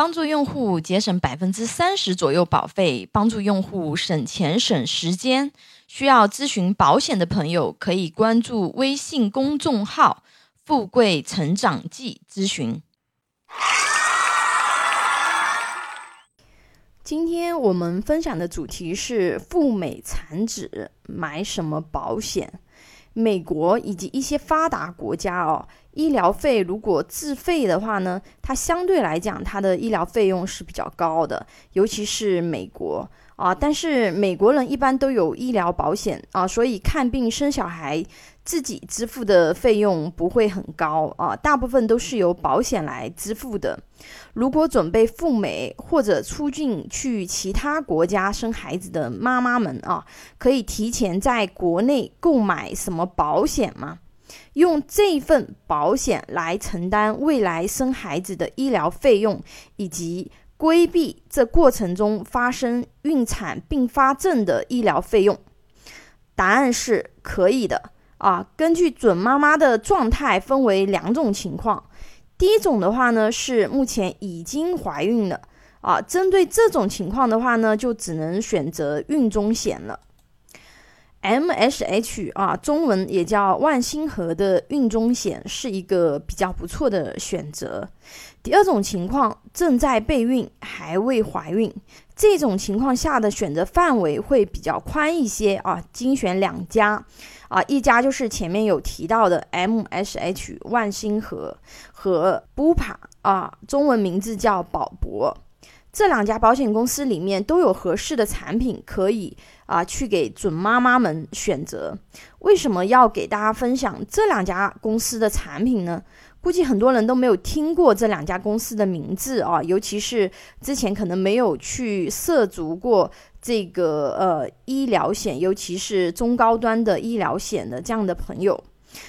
帮助用户节省百分之三十左右保费，帮助用户省钱省时间。需要咨询保险的朋友，可以关注微信公众号“富贵成长记”咨询。今天我们分享的主题是赴美产子买什么保险？美国以及一些发达国家哦。医疗费如果自费的话呢，它相对来讲它的医疗费用是比较高的，尤其是美国啊。但是美国人一般都有医疗保险啊，所以看病生小孩。自己支付的费用不会很高啊，大部分都是由保险来支付的。如果准备赴美或者出境去其他国家生孩子的妈妈们啊，可以提前在国内购买什么保险吗？用这份保险来承担未来生孩子的医疗费用，以及规避这过程中发生孕产并发症的医疗费用。答案是可以的。啊，根据准妈妈的状态分为两种情况。第一种的话呢，是目前已经怀孕了啊。针对这种情况的话呢，就只能选择孕中险了。MSH 啊，中文也叫万星河的孕中险是一个比较不错的选择。第二种情况，正在备孕还未怀孕，这种情况下的选择范围会比较宽一些啊，精选两家。啊，一家就是前面有提到的 MSH 万星河和 Bupa 啊，中文名字叫宝博，这两家保险公司里面都有合适的产品可以啊去给准妈妈们选择。为什么要给大家分享这两家公司的产品呢？估计很多人都没有听过这两家公司的名字啊，尤其是之前可能没有去涉足过。这个呃医疗险，尤其是中高端的医疗险的这样的朋友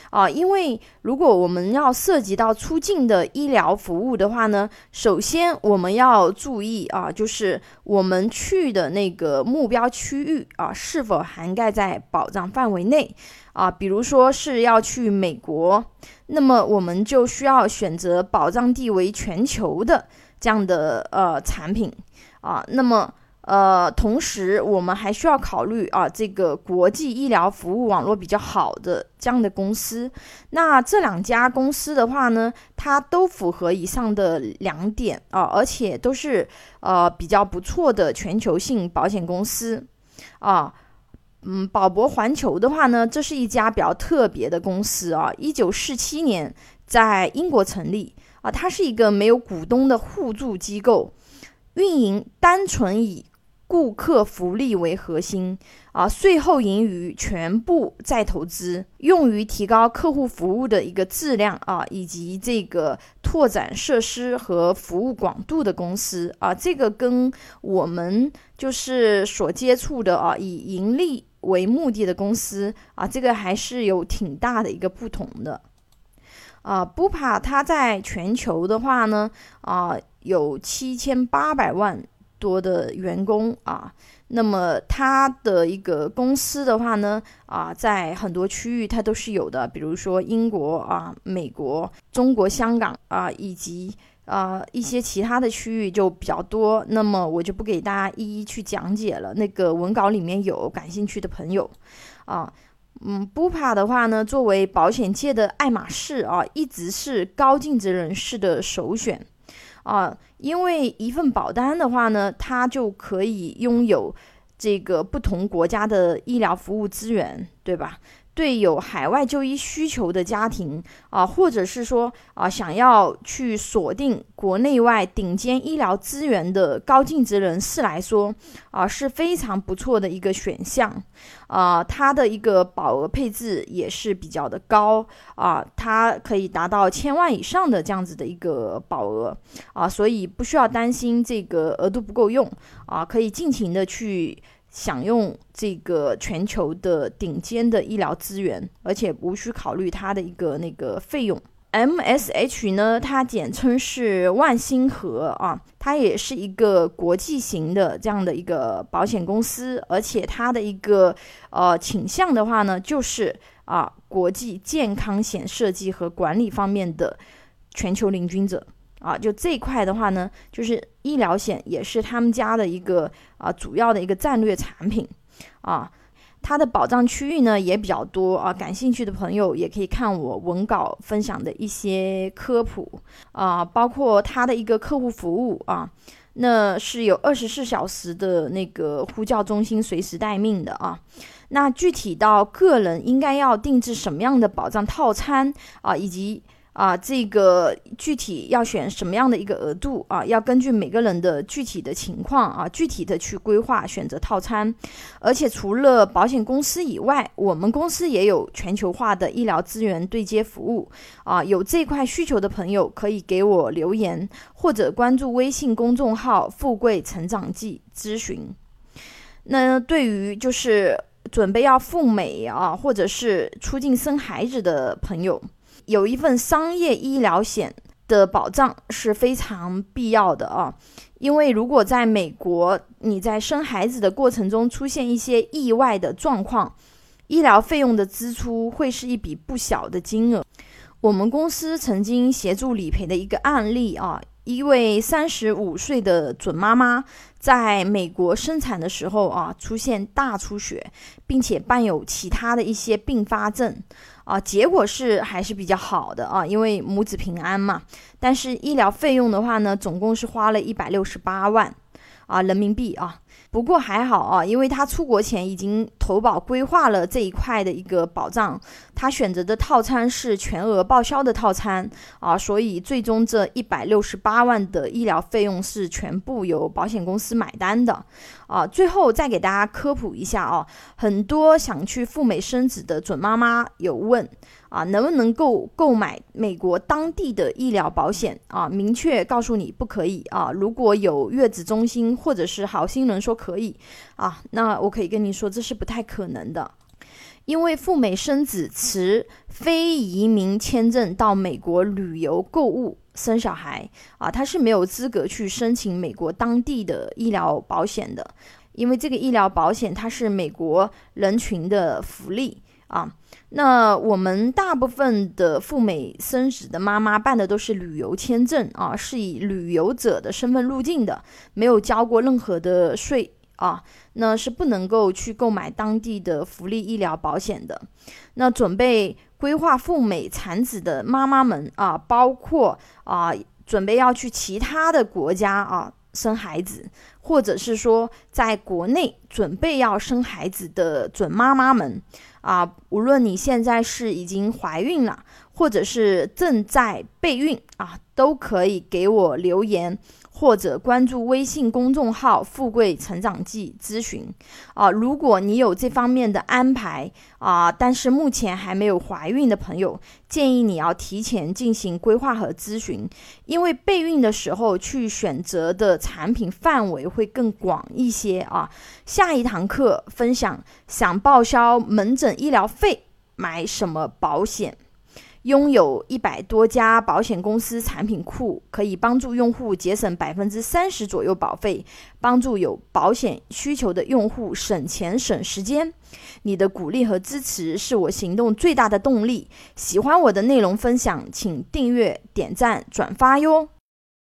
啊，因为如果我们要涉及到出境的医疗服务的话呢，首先我们要注意啊，就是我们去的那个目标区域啊，是否涵盖在保障范围内啊？比如说是要去美国，那么我们就需要选择保障地为全球的这样的呃产品啊，那么。呃，同时我们还需要考虑啊，这个国际医疗服务网络比较好的这样的公司。那这两家公司的话呢，它都符合以上的两点啊，而且都是呃比较不错的全球性保险公司啊。嗯，保博环球的话呢，这是一家比较特别的公司啊，一九四七年在英国成立啊，它是一个没有股东的互助机构，运营单纯以。顾客福利为核心啊，税后盈余全部再投资，用于提高客户服务的一个质量啊，以及这个拓展设施和服务广度的公司啊，这个跟我们就是所接触的啊，以盈利为目的的公司啊，这个还是有挺大的一个不同的啊。不怕它在全球的话呢啊，有七千八百万。多的员工啊，那么它的一个公司的话呢，啊，在很多区域它都是有的，比如说英国啊、美国、中国香港啊，以及啊一些其他的区域就比较多。那么我就不给大家一一去讲解了，那个文稿里面有感兴趣的朋友啊，嗯，，Bupa 的话呢，作为保险界的爱马仕啊，一直是高净值人士的首选。啊，因为一份保单的话呢，它就可以拥有这个不同国家的医疗服务资源，对吧？对有海外就医需求的家庭啊，或者是说啊，想要去锁定国内外顶尖医疗资源的高净值人士来说啊，是非常不错的一个选项啊。它的一个保额配置也是比较的高啊，它可以达到千万以上的这样子的一个保额啊，所以不需要担心这个额度不够用啊，可以尽情的去。享用这个全球的顶尖的医疗资源，而且无需考虑它的一个那个费用。MSH 呢，它简称是万星河啊，它也是一个国际型的这样的一个保险公司，而且它的一个呃倾向的话呢，就是啊国际健康险设计和管理方面的全球领军者啊，就这一块的话呢，就是医疗险也是他们家的一个啊主要的一个战略产品啊。它的保障区域呢也比较多啊，感兴趣的朋友也可以看我文稿分享的一些科普啊，包括它的一个客户服务啊，那是有二十四小时的那个呼叫中心随时待命的啊。那具体到个人应该要定制什么样的保障套餐啊，以及。啊，这个具体要选什么样的一个额度啊？要根据每个人的具体的情况啊，具体的去规划选择套餐。而且除了保险公司以外，我们公司也有全球化的医疗资源对接服务啊。有这块需求的朋友可以给我留言，或者关注微信公众号“富贵成长记”咨询。那对于就是准备要赴美啊，或者是出境生孩子的朋友。有一份商业医疗险的保障是非常必要的啊，因为如果在美国你在生孩子的过程中出现一些意外的状况，医疗费用的支出会是一笔不小的金额。我们公司曾经协助理赔的一个案例啊，一位三十五岁的准妈妈在美国生产的时候啊，出现大出血，并且伴有其他的一些并发症。啊，结果是还是比较好的啊，因为母子平安嘛。但是医疗费用的话呢，总共是花了一百六十八万啊人民币啊。不过还好啊，因为他出国前已经投保规划了这一块的一个保障，他选择的套餐是全额报销的套餐啊，所以最终这一百六十八万的医疗费用是全部由保险公司买单的啊。最后再给大家科普一下啊，很多想去赴美生子的准妈妈有问。啊，能不能够购买美国当地的医疗保险啊？明确告诉你不可以啊！如果有月子中心或者是好心人说可以啊，那我可以跟你说这是不太可能的，因为赴美生子持非移民签证到美国旅游、购物、生小孩啊，他是没有资格去申请美国当地的医疗保险的，因为这个医疗保险它是美国人群的福利啊。那我们大部分的赴美生子的妈妈办的都是旅游签证啊，是以旅游者的身份入境的，没有交过任何的税啊，那是不能够去购买当地的福利医疗保险的。那准备规划赴美产子的妈妈们啊，包括啊准备要去其他的国家啊生孩子，或者是说在国内准备要生孩子的准妈妈们。啊，无论你现在是已经怀孕了，或者是正在备孕啊，都可以给我留言。或者关注微信公众号“富贵成长记”咨询啊，如果你有这方面的安排啊，但是目前还没有怀孕的朋友，建议你要提前进行规划和咨询，因为备孕的时候去选择的产品范围会更广一些啊。下一堂课分享，想报销门诊医疗费，买什么保险？拥有一百多家保险公司产品库，可以帮助用户节省百分之三十左右保费，帮助有保险需求的用户省钱省时间。你的鼓励和支持是我行动最大的动力。喜欢我的内容分享，请订阅、点赞、转发哟。